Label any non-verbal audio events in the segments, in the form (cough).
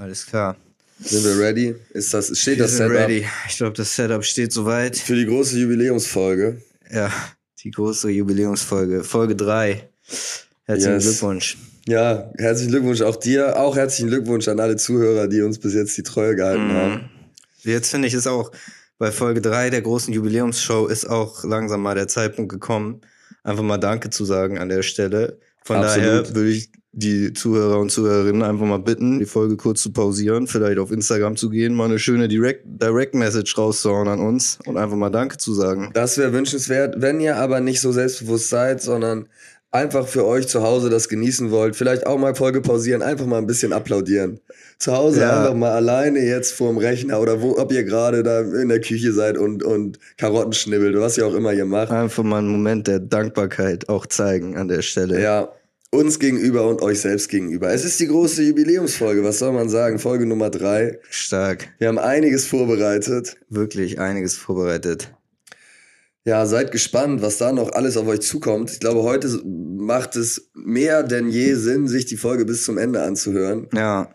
Alles klar. Sind wir ready? Ist das, steht Wir das Setup ready. Ich glaube, das Setup steht soweit. für die große Jubiläumsfolge? Ja, die große Jubiläumsfolge. Folge 3. Herzlichen Yes. Glückwunsch. Ja, herzlichen Glückwunsch auch dir. Auch herzlichen Glückwunsch an alle Zuhörer, die uns bis jetzt die Treue gehalten haben. Jetzt finde ich es auch bei Folge 3 der großen Jubiläumsshow ist auch langsam mal der Zeitpunkt gekommen, einfach mal Danke zu sagen an der Stelle. Von Absolut. daher würde ich die Zuhörer und Zuhörerinnen einfach mal bitten, die Folge kurz zu pausieren, vielleicht auf Instagram zu gehen, mal eine schöne Direct, Direct Message rauszuhauen an uns und einfach mal Danke zu sagen. Das wäre wünschenswert. Wenn ihr aber nicht so selbstbewusst seid, sondern einfach für euch zu Hause das genießen wollt, vielleicht auch mal Folge pausieren, einfach mal ein bisschen applaudieren. Zu Hause Ja. einfach mal alleine jetzt vorm Rechner oder wo, ob ihr gerade da in der Küche seid und, und Karotten schnibbelt, was ihr auch immer ihr macht. Einfach mal einen Moment der Dankbarkeit auch zeigen an der Stelle. Ja, uns gegenüber und euch selbst gegenüber. Es ist die große Jubiläumsfolge, was soll man sagen? Folge Nummer drei. Stark. Wir haben einiges vorbereitet. Wirklich einiges vorbereitet. Ja, seid gespannt, was da noch alles auf euch zukommt. Ich glaube, heute macht es mehr denn je Sinn, sich die Folge bis zum Ende anzuhören. Ja.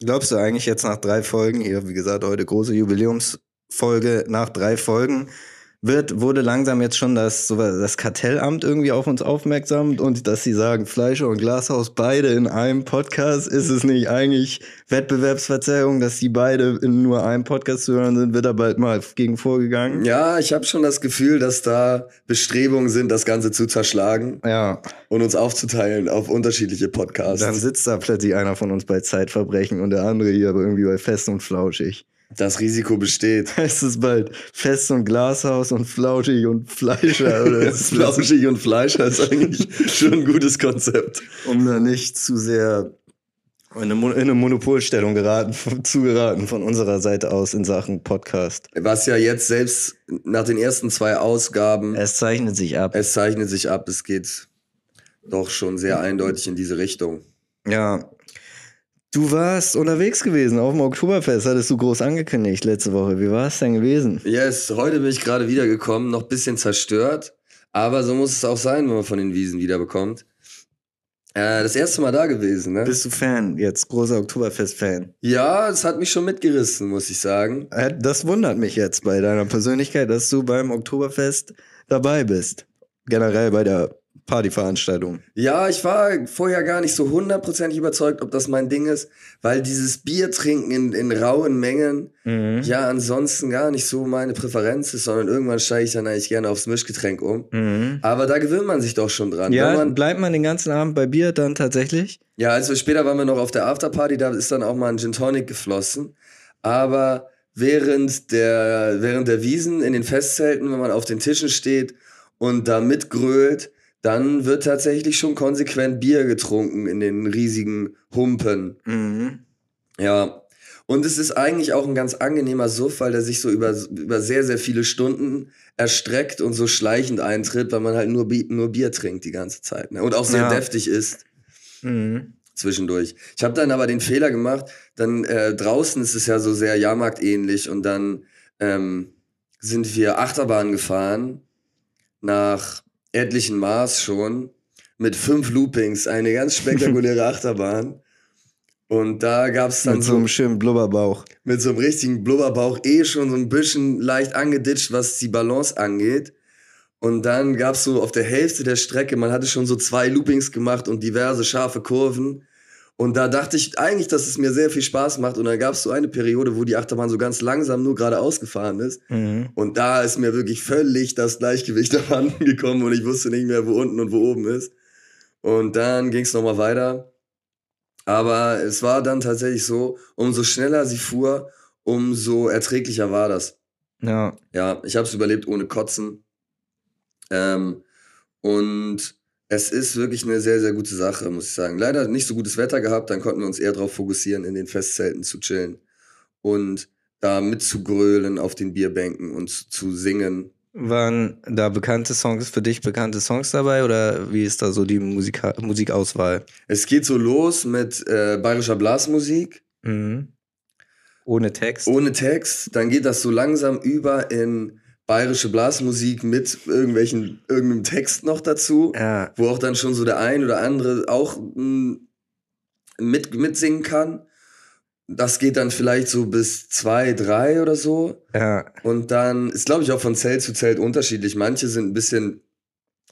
Glaubst du eigentlich jetzt nach drei Folgen, hier, wie gesagt, heute große Jubiläumsfolge, nach drei Folgen, wird, wurde langsam jetzt schon das, das Kartellamt irgendwie auf uns aufmerksam und dass sie sagen, Fleischer und Glashaus beide in einem Podcast, ist es nicht eigentlich Wettbewerbsverzerrung, dass die beide in nur einem Podcast zu hören sind, wird da bald mal gegen vorgegangen. Ja, ich habe schon das Gefühl, dass da Bestrebungen sind, das Ganze zu zerschlagen Ja, und uns aufzuteilen auf unterschiedliche Podcasts. dann sitzt da plötzlich einer von uns bei Zeitverbrechen und der andere hier aber irgendwie bei Fest und Flauschig. Das Risiko besteht. (laughs) Es ist bald Fest und Glashaus und Flauschig und Fleischer. Oder (laughs) Flauschig und Fleisch ist eigentlich (laughs) schon ein gutes Konzept. um da nicht zu sehr in eine, Mon- in eine Monopolstellung geraten, zu geraten von unserer Seite aus in Sachen Podcast. Was ja jetzt selbst nach den ersten zwei Ausgaben, Es zeichnet sich ab. es zeichnet sich ab, es geht doch schon sehr eindeutig in diese Richtung. Ja. Du warst unterwegs gewesen auf dem Oktoberfest, hattest du groß angekündigt letzte Woche. Wie war es denn gewesen? Yes, heute bin ich gerade wiedergekommen, noch ein bisschen zerstört, aber so muss es auch sein, wenn man von den Wiesen wiederbekommt. Äh, das erste Mal da gewesen, ne? Bist du Fan jetzt, großer Oktoberfest-Fan? Ja, es hat mich schon mitgerissen, muss ich sagen. Äh, Das wundert mich jetzt bei deiner Persönlichkeit, dass du beim Oktoberfest dabei bist. Generell bei der Partyveranstaltung. Ja, ich war vorher gar nicht so hundertprozentig überzeugt, ob das mein Ding ist, weil dieses Bier trinken in, in rauen Mengen Mhm. ja ansonsten gar nicht so meine Präferenz ist, sondern irgendwann steige ich dann eigentlich gerne aufs Mischgetränk um. Mhm. Aber da gewöhnt man sich doch schon dran. Ja, man, bleibt man den ganzen Abend bei Bier dann tatsächlich? ja, also später waren wir noch auf der Afterparty, da ist dann auch mal ein Gin Tonic geflossen. Aber während der, während der Wiesen in den Festzelten, wenn man auf den Tischen steht und da mitgrölt, dann wird tatsächlich schon konsequent Bier getrunken in den riesigen Humpen. Mhm. Ja. Und es ist eigentlich auch ein ganz angenehmer Suff, weil der sich so über, über sehr, sehr viele Stunden erstreckt und so schleichend eintritt, weil man halt nur, nur Bier trinkt die ganze Zeit. Ne? Und auch sehr Ja. deftig ist Mhm. zwischendurch. Ich habe dann aber den Fehler gemacht, dann äh, draußen ist es ja so sehr Jahrmarktähnlich und dann ähm, sind wir Achterbahn gefahren nach etlichen Maß schon mit fünf Loopings, eine ganz spektakuläre (laughs) Achterbahn. Und da gab's dann Mit so so einem schönen Blubberbauch. mit so einem richtigen Blubberbauch eh schon so ein bisschen leicht angeditscht, was die Balance angeht. Und dann gab's so auf der Hälfte der Strecke, man hatte schon so zwei Loopings gemacht und diverse scharfe Kurven. Und da dachte ich eigentlich, dass es mir sehr viel Spaß macht. Und dann gab's so eine Periode, wo die Achterbahn so ganz langsam nur geradeaus gefahren ist. Mhm. Und da ist mir wirklich völlig das Gleichgewicht (laughs) abhanden gekommen und ich wusste nicht mehr, wo unten und wo oben ist. Und dann ging's noch nochmal weiter. Aber es war dann tatsächlich so, umso schneller sie fuhr, umso erträglicher war das. Ja. Ja, ich habe es überlebt ohne Kotzen. Ähm, und es ist wirklich eine sehr, sehr gute Sache, muss ich sagen. Leider nicht so gutes Wetter gehabt, dann konnten wir uns eher darauf fokussieren, in den Festzelten zu chillen und da mitzugrölen auf den Bierbänken und zu, singen. Waren da bekannte Songs für dich, bekannte Songs dabei oder wie ist da so die Musika Musikauswahl? Es geht so los mit äh, bayerischer Blasmusik, Mhm. Ohne Text? ohne Text. Dann geht das so langsam über in bayerische Blasmusik mit irgendwelchen, irgendeinem Text noch dazu. Ja. wo auch dann schon so der ein oder andere auch mh, mit, mitsingen kann. das geht dann vielleicht so bis zwei, drei oder so. Ja. Und dann ist, glaube ich, auch von Zelt zu Zelt unterschiedlich. Manche sind ein bisschen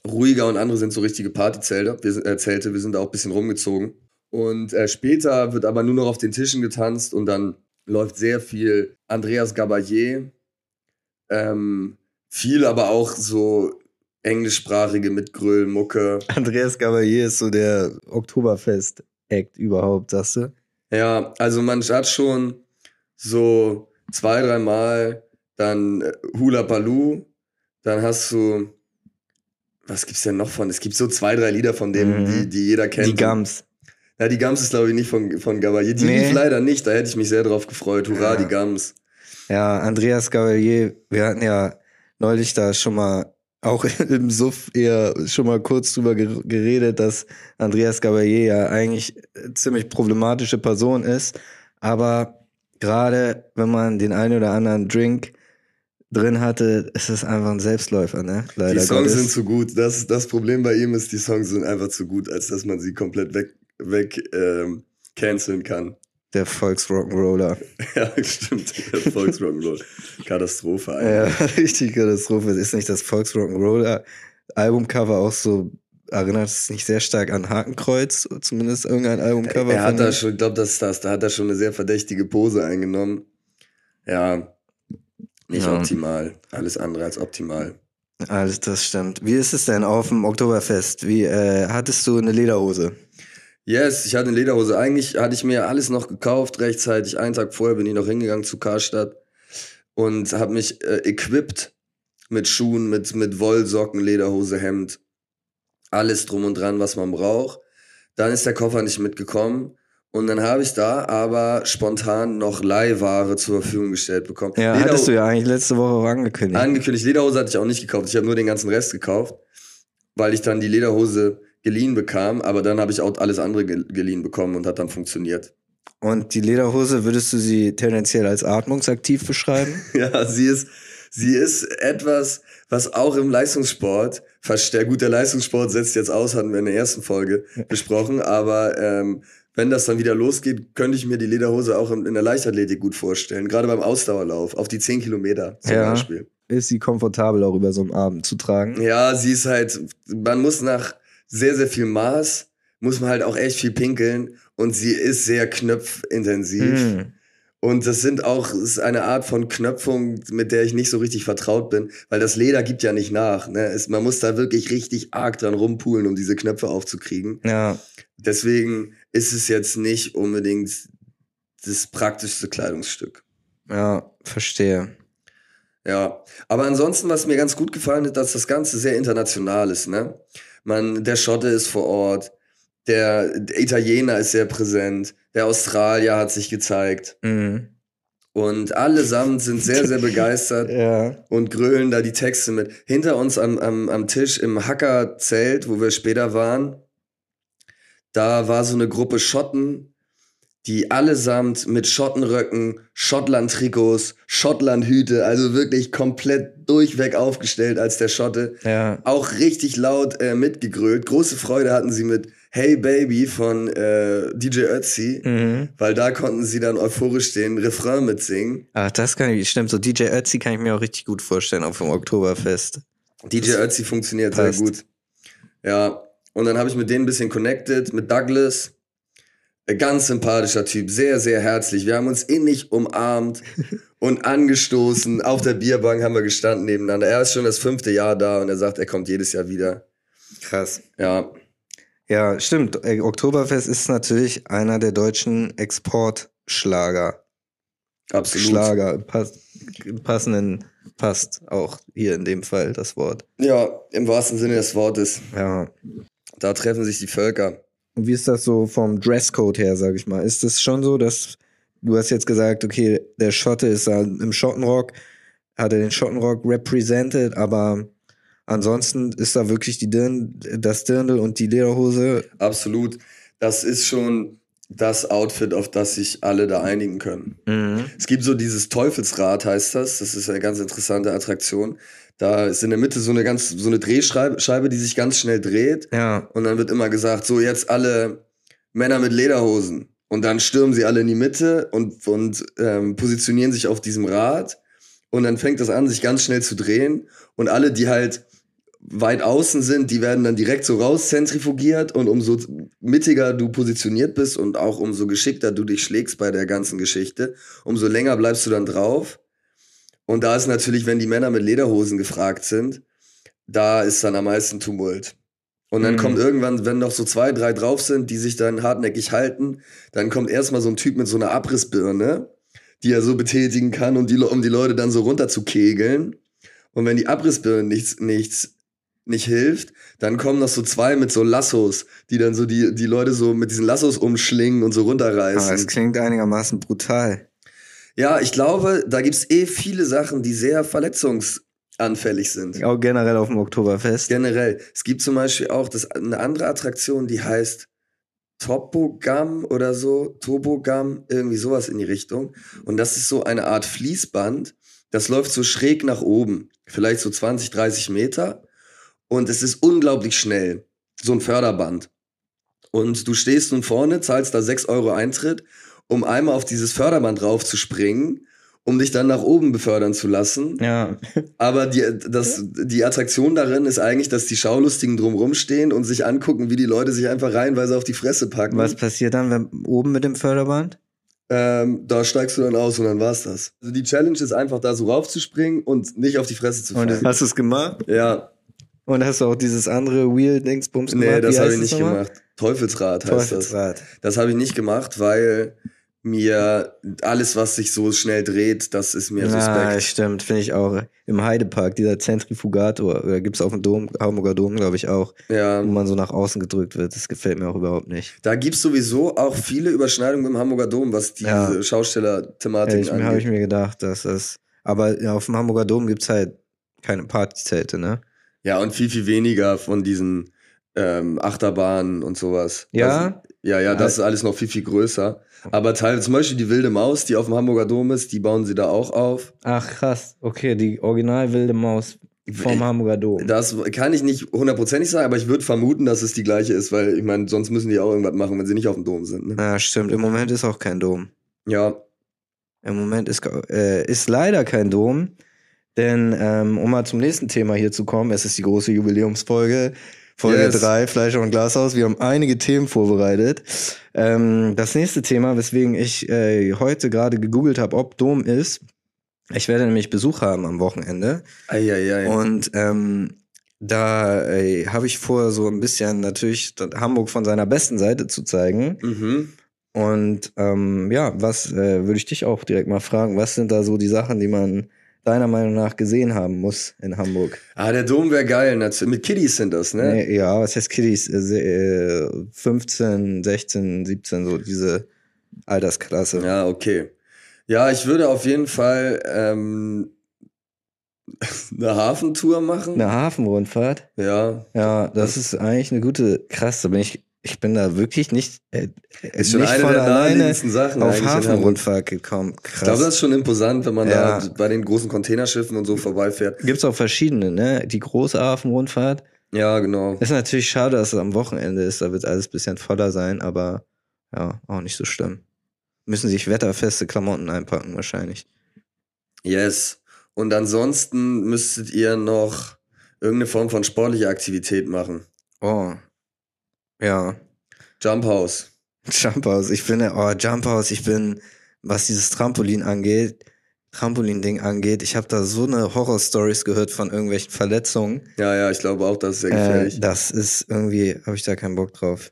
ruhiger und andere sind so richtige Partyzelte. Wir, sind- äh, Zelte. Wir sind da auch ein bisschen rumgezogen. Und äh, später wird aber nur noch auf den Tischen getanzt und dann läuft sehr viel Andreas Gabalier. Ähm, viel aber auch so englischsprachige mit Gröllmucke. Andreas Gabalier ist so der Oktoberfest-Act überhaupt, sagst du? Ja, also man hat schon so zwei, dreimal dann äh, Hula Paloo, dann hast du, was gibt's denn noch von? Es gibt so zwei, drei Lieder von denen, Mhm. die, die jeder kennt. Die Gams. Ja, die Gams ist glaube ich nicht von, von Gabalier. Die Nee. lief leider nicht, da hätte ich mich sehr drauf gefreut. Hurra, Ja. die Gams. Ja, Andreas Gabalier, wir hatten ja neulich da schon mal auch (laughs) im Suff eher schon mal kurz drüber ger- geredet, dass Andreas Gabalier ja eigentlich eine ziemlich problematische Person ist, aber gerade wenn man den einen oder anderen Drink drin hatte, ist es einfach ein Selbstläufer, ne? Leider Die Songs Gottes. sind zu gut. Das, das Problem bei ihm ist, die Songs sind einfach zu gut, als dass man sie komplett weg, weg ähm, canceln kann. Der Volksrock'n'Roller. (laughs) Ja, stimmt. Volksrock'n'Roll. Katastrophe Ja, eigentlich. (laughs) richtig Katastrophe. Ist nicht das Volksrock'n'Roller Albumcover auch so, erinnert es nicht sehr stark an Hakenkreuz, zumindest irgendein Albumcover Er hat da schon, ich glaube, das ist das, da hat er schon eine sehr verdächtige Pose eingenommen. Ja, nicht Ja. optimal. Alles andere als optimal. Alles, das stimmt. Wie ist es denn auf dem Oktoberfest? Wie, äh, hattest du eine Lederhose? Yes, ich hatte eine Lederhose. Eigentlich hatte ich mir alles noch gekauft, rechtzeitig. Einen Tag vorher bin ich noch hingegangen zu Karstadt und habe mich äh, equipped mit Schuhen, mit, mit Wollsocken, Lederhose, Hemd. Alles drum und dran, was man braucht. Dann ist der Koffer nicht mitgekommen. Und dann habe ich da aber spontan noch Leihware zur Verfügung gestellt bekommen. Ja, Lederho- hattest du ja eigentlich letzte Woche auch angekündigt. Angekündigt, Lederhose hatte ich auch nicht gekauft. Ich habe nur den ganzen Rest gekauft, weil ich dann die Lederhose geliehen bekam. Aber dann habe ich auch alles andere ge geliehen bekommen und hat dann funktioniert. Und die Lederhose, würdest du sie tendenziell als atmungsaktiv beschreiben? (laughs) Ja, sie ist, sie ist etwas, was auch im Leistungssport. Gut, der Leistungssport setzt jetzt aus, hatten wir in der ersten Folge besprochen. Aber ähm, wenn das dann wieder losgeht, könnte ich mir die Lederhose auch in, in der Leichtathletik gut vorstellen. Gerade beim Ausdauerlauf, auf die 10 Kilometer zum Ja. Beispiel. Ist sie komfortabel auch über so einen Abend zu tragen? Ja, sie ist halt, man muss nach sehr, sehr viel Maß, muss man halt auch echt viel pinkeln und sie ist sehr knöpfintensiv. Hm. Und das sind auch, ist eine Art von Knöpfung, mit der ich nicht so richtig vertraut bin, weil das Leder gibt ja nicht nach. Ne? Es, man muss da wirklich richtig arg dran rumpulen, um diese Knöpfe aufzukriegen. Ja, Deswegen ist es jetzt nicht unbedingt das praktischste Kleidungsstück. ja, verstehe. Ja, aber ansonsten, was mir ganz gut gefallen hat, dass das Ganze sehr international ist, ne? Man, der Schotte ist vor Ort, der, der Italiener ist sehr präsent, der Australier hat sich gezeigt Mhm. und allesamt sind sehr, sehr (laughs) begeistert Ja. und grölen da die Texte mit. Hinter uns am, am, am Tisch im Hackerzelt, wo wir später waren, da war so eine Gruppe Schotten, die allesamt mit Schottenröcken, Schottland-Trikots, Schottland-Hüte, also wirklich komplett durchweg aufgestellt als der Schotte, Ja. auch richtig laut äh, mitgegrölt. Große Freude hatten sie mit Hey Baby von äh, DJ Ötzi, Mhm. weil da konnten sie dann euphorisch den Refrain mitsingen. Ach, das kann ich, stimmt. So DJ Ötzi kann ich mir auch richtig gut vorstellen auf dem Oktoberfest. DJ Das Ötzi funktioniert passt. sehr gut. Ja, und dann habe ich mit denen ein bisschen connected, mit Douglas. Ganz sympathischer Typ, sehr, sehr herzlich. Wir haben uns innig umarmt (laughs) und angestoßen. Auf der Bierbank haben wir gestanden nebeneinander. Er ist schon das fünfte Jahr da und er sagt, er kommt jedes Jahr wieder. Krass. Ja, Ja, stimmt. Äh, Oktoberfest ist natürlich einer der deutschen Exportschlager. absolut. Schlager. Pass, passenden passt auch hier in dem Fall das Wort. Ja, im wahrsten Sinne des Wortes. Ja. Da treffen sich die Völker. Und wie ist das so vom Dresscode her, sag ich mal? Ist es schon so, dass du hast jetzt gesagt, okay, der Schotte ist da im Schottenrock, hat er den Schottenrock represented, aber ansonsten ist da wirklich die Dirn, das Dirndl und die Lederhose. Absolut. Das ist schon das Outfit, auf das sich alle da einigen können. Mhm. Es gibt so dieses Teufelsrad, heißt das. Das ist eine ganz interessante Attraktion. Da ist in der Mitte so eine ganz, so eine Drehscheibe, Scheibe, die sich ganz schnell dreht. Ja, Und dann wird immer gesagt, so jetzt alle Männer mit Lederhosen. Und dann stürmen sie alle in die Mitte und, und ähm, positionieren sich auf diesem Rad. Und dann fängt das an, sich ganz schnell zu drehen. Und alle, die halt weit außen sind, die werden dann direkt so rauszentrifugiert. Und umso mittiger du positioniert bist und auch umso geschickter du dich schlägst bei der ganzen Geschichte, umso länger bleibst du dann drauf. Und da ist natürlich, wenn die Männer mit Lederhosen gefragt sind, da ist dann am meisten Tumult. Und dann Mhm. kommt irgendwann, wenn noch so zwei, drei drauf sind, die sich dann hartnäckig halten, dann kommt erstmal so ein Typ mit so einer Abrissbirne, die er so betätigen kann, um die, um die Leute dann so runter zu kegeln. Und wenn die Abrissbirne nichts, nichts, nicht hilft, dann kommen noch so zwei mit so Lassos, die dann so die, die Leute so mit diesen Lassos umschlingen und so Aber runterreißen. es klingt einigermaßen brutal. Ja, ich glaube, da gibt's eh viele Sachen, die sehr verletzungsanfällig sind. Auch generell auf dem Oktoberfest. Generell. Es gibt zum Beispiel auch das, eine andere Attraktion, die heißt Topogam oder so, Tobogam, irgendwie sowas in die Richtung. Und das ist so eine Art Fließband, das läuft so schräg nach oben, vielleicht so 20, 30 Meter. Und es ist unglaublich schnell, so ein Förderband. Und du stehst nun vorne, zahlst da 6 Euro Eintritt, um einmal auf dieses Förderband raufzuspringen, um dich dann nach oben befördern zu lassen. Ja. Aber die, das, die Attraktion darin ist eigentlich, dass die Schaulustigen drumrum stehen und sich angucken, wie die Leute sich einfach reihenweise auf die Fresse packen. Was passiert dann wenn, oben mit dem Förderband? Ähm, da steigst du dann aus und dann war's das. Also die Challenge ist einfach da so raufzuspringen und nicht auf die Fresse zu Und fallen. hast du es gemacht? Ja, Und hast du auch dieses andere Wheel-Dingsbums gemacht? nee, das habe ich nicht nochmal? gemacht. Teufelsrad heißt das. Teufelsrad. Das habe ich nicht gemacht, weil mir alles, was sich so schnell dreht, das ist mir Ja, suspekt. stimmt, finde ich auch. Im Heidepark, dieser Zentrifugator, oder gibt's auf dem Dom, Hamburger Dom, glaube ich auch, Ja. wo man so nach außen gedrückt wird. Das gefällt mir auch überhaupt nicht. Da gibt's sowieso auch viele Überschneidungen mit dem Hamburger Dom, was diese Ja. Schausteller-Thematik Ich, habe angeht. ich mir gedacht, dass das. Aber ja, auf dem Hamburger Dom gibt's halt keine Partyzelte, ne? Ja, und viel, viel weniger von diesen ähm, Achterbahnen und sowas. Ja? Das, ja, ja, das ist alles noch viel, viel größer. Aber teil, zum Beispiel die Wilde Maus, die auf dem Hamburger Dom ist, die bauen sie da auch auf. Ach krass, okay, die original wilde Maus vom Ich- Hamburger Dom. Das kann ich nicht hundertprozentig sagen, aber ich würde vermuten, dass es die gleiche ist, weil ich meine, sonst müssen die auch irgendwas machen, wenn sie nicht auf dem Dom sind. Ne? Ja, stimmt. Im Moment ist auch kein Dom. Ja, Im Moment ist, äh, ist leider kein Dom. Denn, ähm, um mal zum nächsten Thema hier zu kommen, es ist die große Jubiläumsfolge. Folge Yes. 3, Fleisch und Glashaus. Wir haben einige Themen vorbereitet. Ähm, das nächste Thema, weswegen ich äh, heute gerade gegoogelt habe, ob Dom ist. Ich werde nämlich Besuch haben am Wochenende. Eieiei. Und ähm, da äh, habe ich vor, so ein bisschen natürlich Hamburg von seiner besten Seite zu zeigen. Mhm. Und ähm, ja, was äh, würde ich dich auch direkt mal fragen, was sind da so die Sachen, die man deiner Meinung nach gesehen haben muss in Hamburg? Ah, der Dom wäre geil. natürlich. Mit Kiddies sind das, ne? Nee, ja, was heißt Kiddies? Äh, se- äh, 15, 16, 17, so diese Altersklasse. Ja, okay. Ja, ich würde auf jeden Fall ähm, (laughs) eine Hafentour machen. Eine Hafenrundfahrt? Ja. Ja, das ist eigentlich eine gute, krass, da bin ich, ich bin da wirklich nicht, äh, Ist schon nicht eine von der alleine Sachen auf. Hafenrundfahrt gekommen. Krass. Ich glaube, das ist schon imposant, wenn man Ja. da bei den großen Containerschiffen und so vorbeifährt. Gibt's auch verschiedene, ne? Die große Hafenrundfahrt. Ja, genau. Ist natürlich schade, dass es am Wochenende ist, da wird alles ein bisschen voller sein, aber ja, auch nicht so schlimm. Müssen sich wetterfeste Klamotten einpacken wahrscheinlich. Yes. Und ansonsten müsstet ihr noch irgendeine Form von sportlicher Aktivität machen. Oh. Ja. Jump House. (laughs) Jump House. Ich bin, oh, Jump House, ich bin, was dieses Trampolin angeht, Trampolin-Ding angeht, ich habe da so eine Horror-Stories gehört von irgendwelchen Verletzungen. Ja, ja, ich glaube auch, das ist sehr Äh, gefährlich. das ist irgendwie, habe ich da keinen Bock drauf.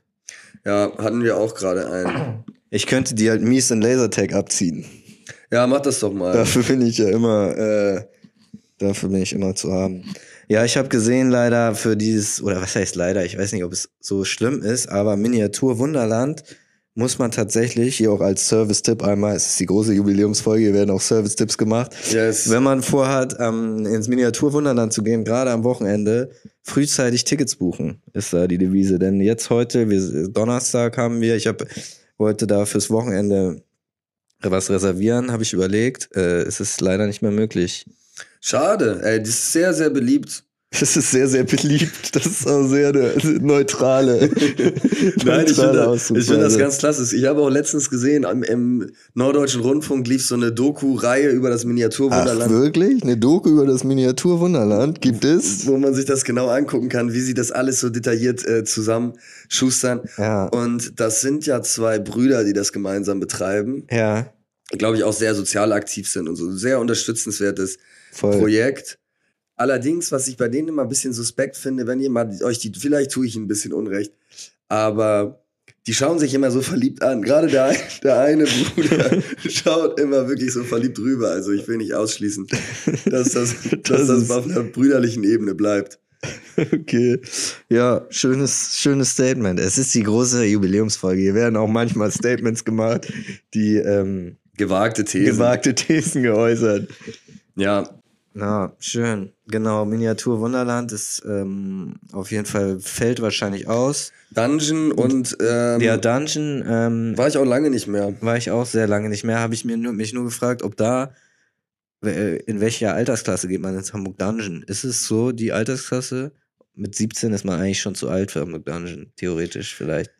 ja, hatten wir auch gerade einen. Ich könnte die halt mies in Lasertag abziehen. Ja, mach das doch mal. Dafür bin ich ja immer, äh, dafür bin ich immer zu haben. Ja, ich habe gesehen leider für dieses, oder was heißt leider, ich weiß nicht, ob es so schlimm ist, aber Miniatur Wunderland muss man tatsächlich, hier auch als Service-Tipp einmal, es ist die große Jubiläumsfolge, hier werden auch Service-Tipps gemacht. Yes. Wenn man vorhat, ähm, ins Miniatur Wunderland zu gehen, gerade am Wochenende, frühzeitig Tickets buchen, ist da die Devise. Denn jetzt heute, wir, Donnerstag haben wir, ich habe wollte da fürs Wochenende was reservieren, habe ich überlegt. Äh, es ist leider nicht mehr möglich. Schade. Ey, das ist sehr, sehr beliebt. Das ist sehr, sehr beliebt. Das ist auch sehr eine neutrale. (laughs) Nein, ich finde, ich finde das ganz klasse. Ich habe auch letztens gesehen, im, im Norddeutschen Rundfunk lief so eine Doku-Reihe über das Miniaturwunderland. Ach, wirklich? Eine Doku über das Miniaturwunderland gibt es? Wo man sich das genau angucken kann, wie sie das alles so detailliert äh, zusammenschustern. Ja. Und das sind ja zwei Brüder, die das gemeinsam betreiben. Ja. Glaube ich auch sehr sozial aktiv sind und so. Sehr unterstützenswertes Voll. Projekt. Allerdings, was ich bei denen immer ein bisschen suspekt finde, wenn ihr mal euch die, vielleicht tue ich ihnen ein bisschen Unrecht, aber die schauen sich immer so verliebt an. Gerade der, (laughs) der eine Bruder (laughs) schaut immer wirklich so verliebt rüber. Also ich will nicht ausschließen, dass das, (laughs) dass das auf einer brüderlichen Ebene bleibt. Okay. Ja, schönes, schönes Statement. Es ist die große Jubiläumsfolge. Hier werden auch manchmal Statements gemacht, die ähm, Gewagte Thesen. gewagte Thesen geäußert. Ja, Na, schön. Genau, Miniatur Wunderland ist ähm, auf jeden Fall fällt wahrscheinlich aus. Dungeon und ähm, Der Dungeon ähm, war ich auch lange nicht mehr. war ich auch sehr lange nicht mehr. Habe ich mir nur, mich nur gefragt, ob da äh, in welcher Altersklasse geht man ins Hamburg Dungeon? Ist es so die Altersklasse? Mit 17 ist man eigentlich schon zu alt für Hamburg Dungeon, theoretisch vielleicht.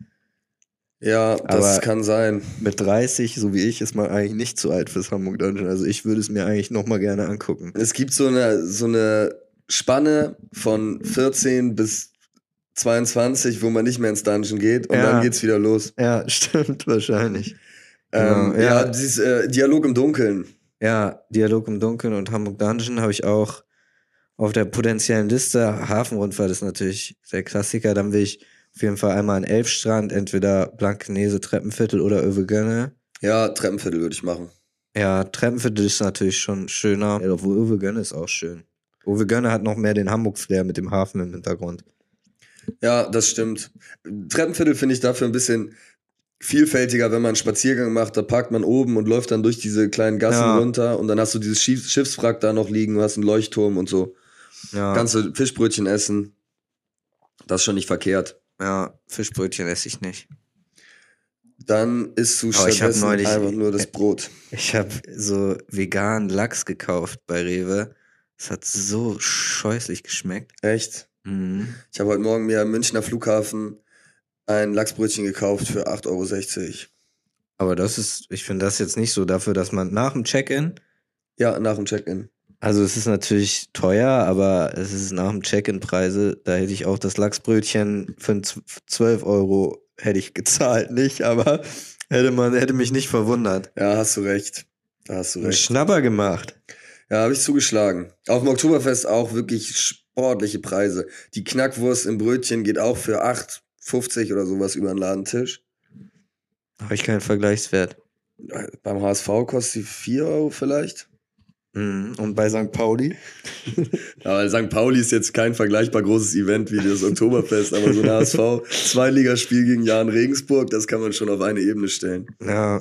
Ja, das Aber- kann sein. Mit 30, so wie ich, ist man eigentlich nicht zu alt fürs Hamburg Dungeon. Also ich würde es mir eigentlich noch mal gerne angucken. Es gibt so eine, so eine Spanne von 14 bis 22, wo man nicht mehr ins Dungeon geht und Ja. dann geht's wieder los. Ja, (laughs) stimmt, wahrscheinlich. Ähm, Genau, ja, ja. dieses äh, Dialog im Dunkeln. Ja, Dialog im Dunkeln und Hamburg Dungeon habe ich auch auf der potenziellen Liste. Hafenrundfahrt ist natürlich der Klassiker. Dann will ich auf jeden Fall einmal an Elbstrand, entweder Blankenese, Treppenviertel oder Övegönne. Ja, Treppenviertel würde ich machen. Ja, Treppenviertel ist natürlich schon schöner. Ja, obwohl Övegönne ist auch schön. Övegönne hat noch mehr den Hamburg-Flair mit dem Hafen im Hintergrund. Ja, das stimmt. Treppenviertel finde ich dafür ein bisschen vielfältiger, wenn man einen Spaziergang macht. Da parkt man oben und läuft dann durch diese kleinen Gassen Ja. runter und dann hast du dieses Schiff Schiffswrack da noch liegen, du hast einen Leuchtturm und so. Ja, Kannst du Fischbrötchen essen. Das ist schon nicht verkehrt. Ja Fischbrötchen esse ich nicht. Dann isst du Aber ich hab neulich- einfach nur das (laughs) Brot. Ich habe so veganen Lachs gekauft bei Rewe. Es hat so scheußlich geschmeckt. Echt? Mhm. Ich habe heute Morgen mir am Münchner Flughafen ein Lachsbrötchen gekauft für 8,60 Euro. Aber das ist, ich finde das jetzt nicht so dafür, dass man nach dem Check-in, Ja, nach dem Check-in. Also es ist natürlich teuer, aber es ist nach dem Check-in-Preise, da hätte ich auch das Lachsbrötchen für ein zw- 12 Euro hätte ich gezahlt, nicht, aber hätte man, hätte mich nicht verwundert. Ja, hast du recht. Da hast du Ein recht. Schnapper gemacht. Ja, habe ich zugeschlagen. Auf dem Oktoberfest auch wirklich sportliche Preise. Die Knackwurst im Brötchen geht auch für 8,50 oder sowas über den Ladentisch. Habe ich keinen Vergleichswert. Beim HSV kostet sie 4 Euro vielleicht. Mhm. Und bei St. Pauli? (laughs) Aber St. Pauli ist jetzt kein vergleichbar großes Event wie das Oktoberfest, aber so ein (laughs) HSV-Zweiligaspiel gegen Jan Regensburg, das kann man schon auf eine Ebene stellen. Ja.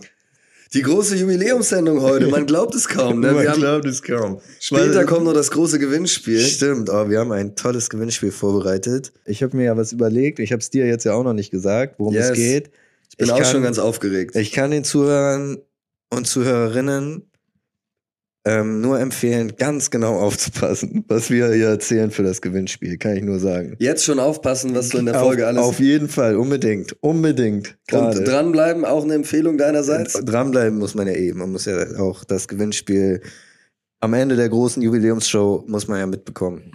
Die große Jubiläumssendung heute, man glaubt es kaum. Ne? Man haben, glaubt es kaum. später Weil- kommt noch das große Gewinnspiel. Stimmt, aber wir haben ein tolles Gewinnspiel vorbereitet. Ich habe mir ja was überlegt. Ich habe es dir jetzt ja auch noch nicht gesagt, worum Yes. es geht. Ich bin Ich auch kann- schon ganz aufgeregt. Ich kann den Zuhörern und Zuhörerinnen ähm, nur empfehlen, ganz genau (laughs) aufzupassen, was wir hier erzählen für das Gewinnspiel. Kann ich nur sagen. Jetzt schon aufpassen, was du in der Folge auf, alles Auf jeden Fall, unbedingt. Unbedingt. Und Gerade. dranbleiben, auch eine Empfehlung deinerseits. Dranbleiben muss man ja eh. Man muss ja auch das Gewinnspiel am Ende der großen Jubiläumsshow muss man ja mitbekommen.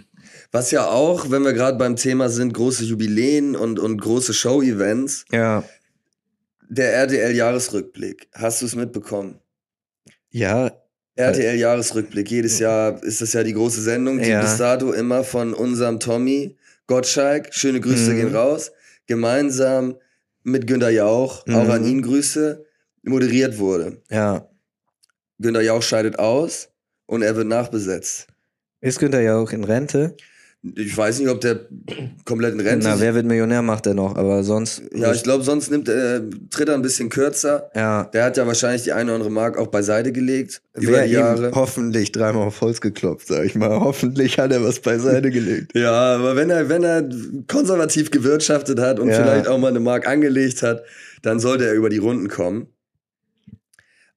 Was ja auch, wenn wir gerade beim Thema sind, große Jubiläen und, und große Show-Events, Ja. der RTL-Jahresrückblick. Hast du es mitbekommen? Ja, RTL-Jahresrückblick. Jedes Jahr ist das ja die große Sendung, die Ja. bis dato immer von unserem Tommy Gottschalk, schöne Grüße Mhm. gehen raus, gemeinsam mit Günter Jauch, auch Mhm. an ihn Grüße, moderiert wurde. ja. Günter Jauch scheidet aus und er wird nachbesetzt. Ist Günther ja auch in Rente? Ich weiß nicht, ob der komplett in Rente Na, ist. wer wird Millionär macht er noch, aber sonst. Ja, ich glaube, sonst nimmt er, tritt er ein bisschen kürzer. Ja. Der hat ja wahrscheinlich die eine oder andere Mark auch beiseite gelegt über Wer die ihm Jahre. hoffentlich dreimal auf Holz geklopft, sag ich mal. (laughs) Hoffentlich hat er was beiseite gelegt. (laughs) Ja, aber wenn er, wenn er konservativ gewirtschaftet hat und Ja. vielleicht auch mal eine Mark angelegt hat, dann sollte er über die Runden kommen.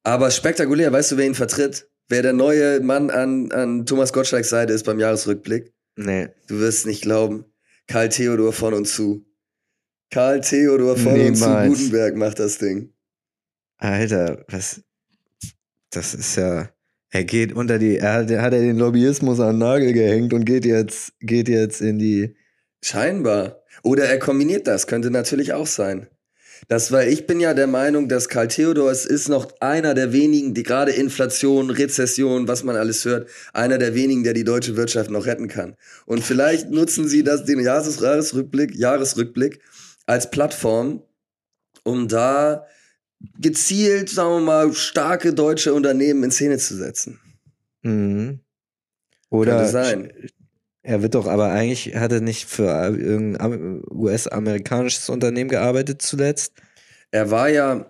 Aber spektakulär, weißt du, wer ihn vertritt? Wer der neue Mann an, an Thomas Gottschalks Seite ist beim Jahresrückblick? Nee. Du wirst nicht glauben. Karl Theodor von und zu. Karl Theodor von und zu Niemals. Gutenberg macht das Ding. Alter, was. Das ist ja. Er geht unter die. Er hat, hat er den Lobbyismus an den Nagel gehängt und geht jetzt, geht jetzt in die. Scheinbar. Oder er kombiniert das, könnte natürlich auch sein. Das, weil ich bin ja der Meinung, dass Karl Theodor es ist noch einer der wenigen, die gerade Inflation, Rezession, was man alles hört, einer der wenigen, der die deutsche Wirtschaft noch retten kann. Und vielleicht nutzen sie das, den Jahres Jahresrückblick, Jahresrückblick als Plattform, um da gezielt, sagen wir mal, starke deutsche Unternehmen in Szene zu setzen. Mhm. Oder. Er wird doch aber eigentlich, hat er nicht für irgendein Am- US-amerikanisches Unternehmen gearbeitet zuletzt? Er war ja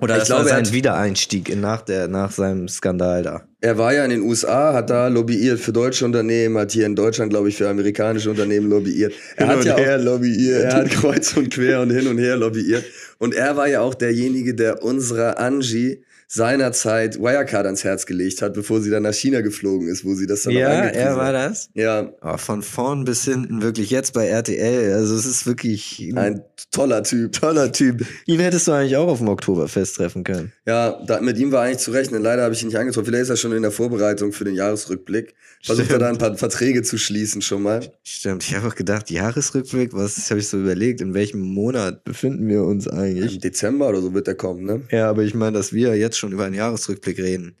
Oder Ich glaube, war er sein hat- Wiedereinstieg in, nach, der, nach seinem Skandal da. Er war ja in den USA, hat da lobbyiert für deutsche Unternehmen, hat hier in Deutschland, glaube ich, für amerikanische Unternehmen lobbyiert. Er hat ja auch, lobbyiert. er hat kreuz und quer und hin und her lobbyiert. Und er war ja auch derjenige, der unserer Angie seinerzeit Wirecard ans Herz gelegt hat, bevor sie dann nach China geflogen ist, wo sie das dann Ja, er war das. Ja, Oh, von vorn bis hinten, wirklich jetzt bei RTL. Also es ist wirklich ein toller Typ. toller Typ. Ihn hättest du eigentlich auch auf dem Oktoberfest treffen können. Ja, da, mit ihm war eigentlich zu rechnen. Leider habe ich ihn nicht angetroffen. Vielleicht ist er schon in der Vorbereitung für den Jahresrückblick. Versucht er da ein paar Verträge zu schließen schon mal. Stimmt, ich habe auch gedacht, Jahresrückblick, was habe ich so überlegt, in welchem Monat befinden wir uns eigentlich? Im Dezember oder so wird er kommen, ne? Ja, aber ich meine, dass wir jetzt schon über einen Jahresrückblick reden.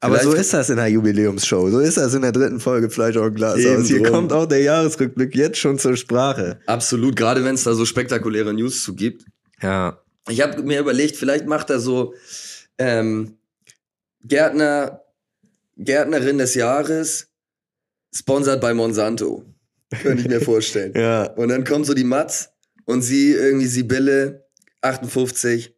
Aber Vielleicht- so ist das in der Jubiläumsshow. So ist das in der dritten Folge Fleisch dem Glas. Hier drum. kommt auch der Jahresrückblick jetzt schon zur Sprache. Absolut, gerade wenn es da so spektakuläre News zu gibt. Ja. Ich habe mir überlegt, vielleicht macht er so ähm, Gärtner, Gärtnerin des Jahres, sponsert bei Monsanto. Könnte ich mir (laughs) vorstellen. Ja. Und dann kommt so die Matz und sie irgendwie Sibylle, 58,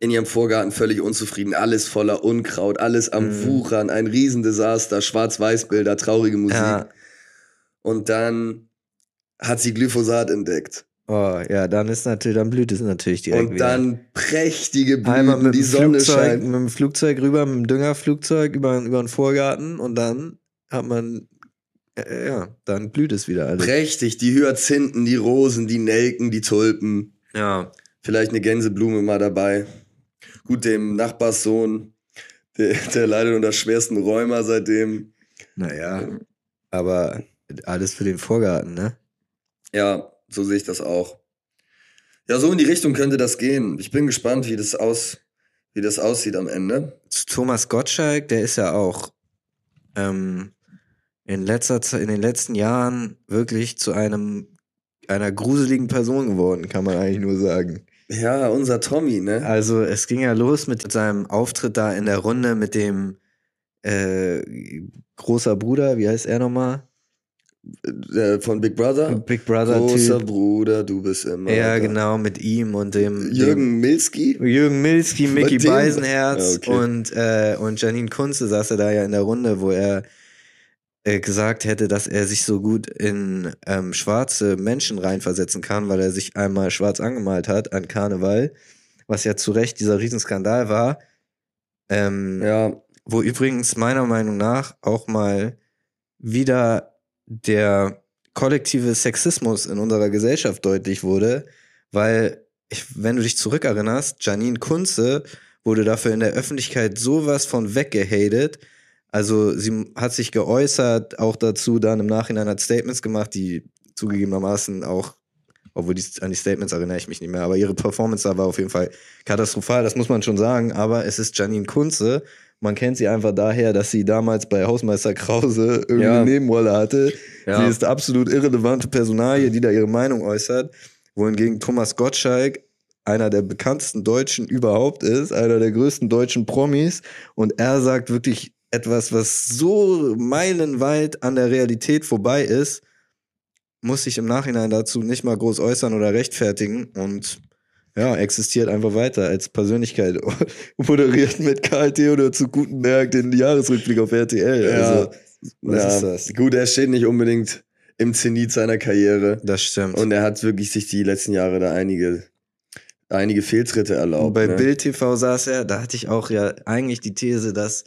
in ihrem Vorgarten völlig unzufrieden, alles voller Unkraut, alles am Mhm. Wuchern, ein Riesendesaster, Schwarz-Weiß-Bilder, traurige Musik. Ja. Und dann hat sie Glyphosat entdeckt. Oh, ja, dann ist natürlich, dann blüht es natürlich direkt Und wieder. dann prächtige Blüten, Einmal mit die dem, Sonne Flugzeug, scheint. mit dem Flugzeug rüber, mit dem Düngerflugzeug über, über den Vorgarten und dann hat man, äh, ja, dann blüht es wieder alles. Prächtig, die Hyazinthen, die Rosen, die Nelken, die Tulpen. Ja. Vielleicht eine Gänseblume mal dabei. Gut, dem Nachbarssohn, der, der leidet unter schwersten Rheuma seitdem. Naja, aber alles für den Vorgarten, ne? Ja, so sehe ich das auch. Ja, so in die Richtung könnte das gehen. Ich bin gespannt, wie das, aus, wie das aussieht am Ende. Thomas Gottschalk, der ist ja auch ähm, in, letzter Zeit, in den letzten Jahren wirklich zu einem einer gruseligen Person geworden, kann man eigentlich nur sagen. Ja, unser Tommy, ne? Also es ging ja los mit seinem Auftritt da in der Runde mit dem äh, großer Bruder, wie heißt er nochmal? Äh, Von Big Brother. Big Brother Großer Typ. Bruder, du bist immer. Ja, da. genau, mit ihm und dem Jürgen Milski. Jürgen Milski, Mickey Beisenherz Ja, okay. und, äh, und Janine Kunze saß er da ja in der Runde, wo er äh, gesagt hätte, dass er sich so gut in ähm, schwarze Menschen reinversetzen kann, weil er sich einmal schwarz angemalt hat an Karneval, was ja zu Recht dieser Riesenskandal war. Ähm, Ja, wo übrigens meiner Meinung nach auch mal wieder der kollektive Sexismus in unserer Gesellschaft deutlich wurde, weil, ich, wenn du dich zurückerinnerst, Janine Kunze wurde dafür in der Öffentlichkeit sowas von weggehatet. Also sie hat sich geäußert, auch dazu dann im Nachhinein hat Statements gemacht, die zugegebenermaßen auch, obwohl die, an die Statements erinnere ich mich nicht mehr, aber ihre Performance da war auf jeden Fall katastrophal, das muss man schon sagen, aber es ist Janine Kunze. Man kennt sie einfach daher, dass sie damals bei Hausmeister Krause irgendeine Ja. Nebenrolle hatte. Ja. Sie ist absolut irrelevante Personalie, die da ihre Meinung äußert. Wohingegen Thomas Gottschalk einer der bekanntesten Deutschen überhaupt ist, einer der größten deutschen Promis. Und er sagt wirklich etwas, was so meilenweit an der Realität vorbei ist, muss sich im Nachhinein dazu nicht mal groß äußern oder rechtfertigen und ja, existiert einfach weiter als Persönlichkeit. (laughs) Moderiert mit Karl Theodor zu Gutenberg den Jahresrückblick auf RTL. Ja. Also, was ja. ist das? Gut, er steht nicht unbedingt im Zenit seiner Karriere. Das stimmt. Und er hat wirklich sich die letzten Jahre da einige, einige Fehltritte erlaubt. bei ne? Bild TV saß er, da hatte ich auch ja eigentlich die These, dass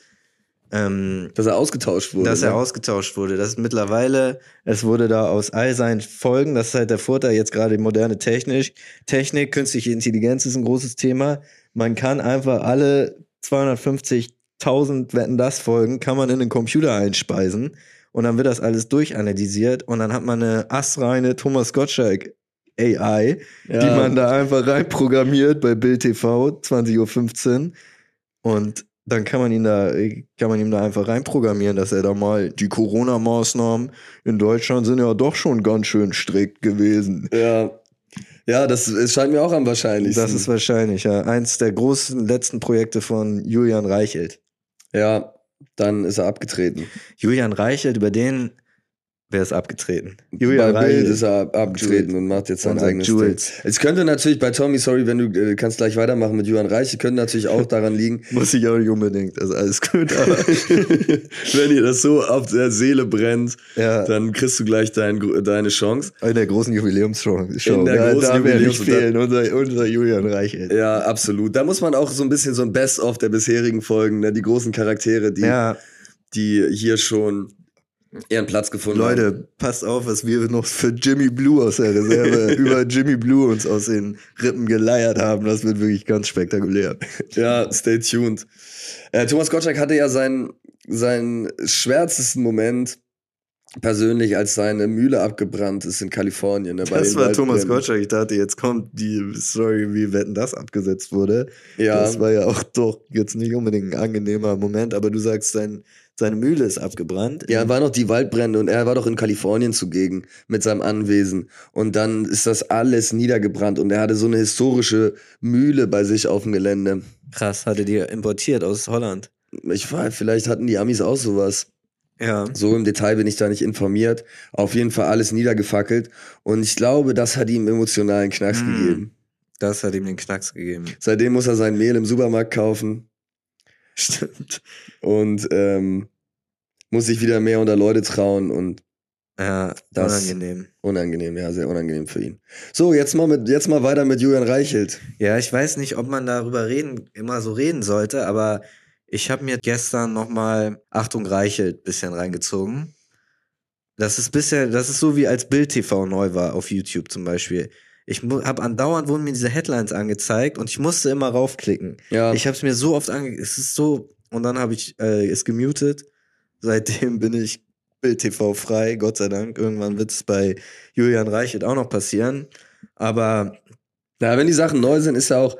ähm, Dass er ausgetauscht wurde. dass er ne? ausgetauscht wurde. Das ist mittlerweile, es wurde da aus all seinen Folgen, das ist halt der Vorteil jetzt gerade moderne Technik, Technik, künstliche Intelligenz ist ein großes Thema. Man kann einfach alle 250.000 Wetten das Folgen kann man in den Computer einspeisen und dann wird das alles durchanalysiert und dann hat man eine astreine Thomas Gottschalk AI, Ja. die man da einfach reinprogrammiert bei Bild TV 20.15 Uhr und dann kann man ihn da, kann man ihm da einfach reinprogrammieren, dass er da mal die Corona-Maßnahmen in Deutschland sind ja doch schon ganz schön strikt gewesen. Ja. Ja, das es scheint mir auch am wahrscheinlichsten. Das ist wahrscheinlich, ja. Eins der großen letzten Projekte von Julian Reichelt. ja, dann ist er abgetreten. Julian Reichelt, über den wäre es abgetreten. bei Bild ist er ab- abgetreten Jules. und macht jetzt sein eigenes Jules. Ding. Es könnte natürlich bei Tommy, sorry, wenn du äh, kannst gleich weitermachen mit Johann Reich, könnte natürlich auch daran liegen, (laughs) Muss ich auch nicht unbedingt, also alles gut, aber (laughs) (laughs) wenn dir das so auf der Seele brennt, ja, dann kriegst du gleich dein, deine Chance. in der großen Jubiläumsshow. In der ja, großen da Jubiläums- fehlen, unser, unser Julian Reichelt. Ja, absolut. Da muss man auch so ein bisschen so ein Best-of der bisherigen Folgen, ne? die großen Charaktere, die, Ja, die hier schon ihren Platz gefunden haben. Leute, passt auf, was wir noch für Jimmy Blue aus der Reserve (laughs) über Jimmy Blue uns aus den Rippen geleiert haben. Das wird wirklich ganz spektakulär. Ja, stay tuned. Äh, Thomas Gottschalk hatte ja seinen, seinen schwärzesten Moment persönlich, als seine Mühle abgebrannt ist in Kalifornien. Ne, Das war Thomas. Gottschalk. Ich dachte, jetzt kommt die Story, wie Wetten das abgesetzt wurde. Ja, Das war ja auch doch jetzt nicht unbedingt ein angenehmer Moment, aber du sagst, sein, seine Mühle ist abgebrannt. ja, war noch die Waldbrände und er war doch in Kalifornien zugegen mit seinem Anwesen. Und dann ist das alles niedergebrannt und er hatte so eine historische Mühle bei sich auf dem Gelände. Krass, hatte die importiert aus Holland. Ich weiß, vielleicht hatten die Amis auch sowas. Ja. So im Detail bin ich da nicht informiert. Auf jeden Fall alles niedergefackelt. Und ich glaube, das hat ihm emotionalen Knacks Mm. gegeben. Das hat ihm den Knacks gegeben. Seitdem muss er sein Mehl im Supermarkt kaufen (laughs) Stimmt. und ähm, muss sich wieder mehr unter Leute trauen und Ja, Das- unangenehm. unangenehm, ja, sehr unangenehm für ihn. So, jetzt mal mit, jetzt mal weiter mit Julian Reichelt. Ja, ich weiß nicht, ob man darüber reden, immer so reden sollte, aber ich habe mir gestern nochmal Achtung Reichelt bisschen reingezogen. Das ist bisher, das ist so wie als Bild TV neu war auf YouTube zum Beispiel. Ich habe andauernd wurden mir diese Headlines angezeigt und ich musste immer raufklicken. Ja, Ich habe es mir so oft ange, es ist so und dann habe ich äh, es gemutet. Seitdem bin ich Bild TV frei, Gott sei Dank. Irgendwann wird es bei Julian Reichelt auch noch passieren. Aber Na, wenn die Sachen neu sind, ist ja auch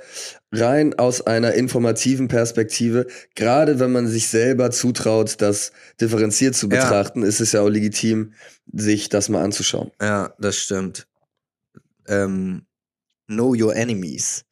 rein aus einer informativen Perspektive, gerade wenn man sich selber zutraut, das differenziert zu Ja. betrachten, ist es ja auch legitim, sich das mal anzuschauen. Ja, das stimmt. Ähm, know your enemies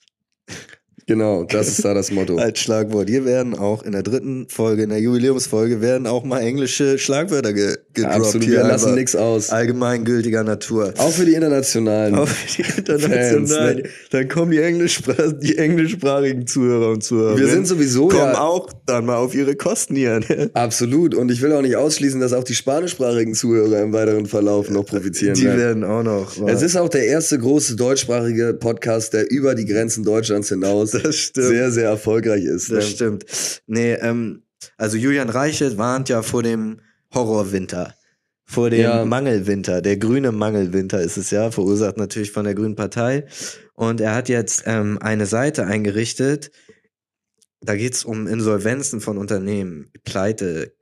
(laughs) Genau, das ist da das Motto. (laughs) als Schlagwort. Hier werden auch in der dritten Folge, in der Jubiläumsfolge, werden auch mal englische Schlagwörter ge gedroppt. Absolut, wir lassen nichts aus. Allgemeingültiger Natur. Auch für die internationalen. (laughs) Auch die internationalen. Fans, ne? Dann kommen die, Englischspr die englischsprachigen Zuhörer und Zuhörer. Wir sind sowieso kommen ja auch dann mal auf ihre Kosten hier. Ne? absolut und ich will auch nicht ausschließen, dass auch die spanischsprachigen Zuhörer im weiteren Verlauf noch profitieren Die werden. werden auch noch. Es ist auch der erste große deutschsprachige Podcast, der über die Grenzen Deutschlands hinaus (laughs) (laughs) das stimmt. sehr, sehr erfolgreich ist. Das ne? stimmt. Nee, ähm, also Julian Reichelt warnt ja vor dem Horrorwinter. Vor dem Ja. Mangelwinter. Der grüne Mangelwinter ist es ja, verursacht natürlich von der Grünen Partei. Und er hat jetzt ähm, eine Seite eingerichtet. Da geht es um Insolvenzen von Unternehmen. Pleite,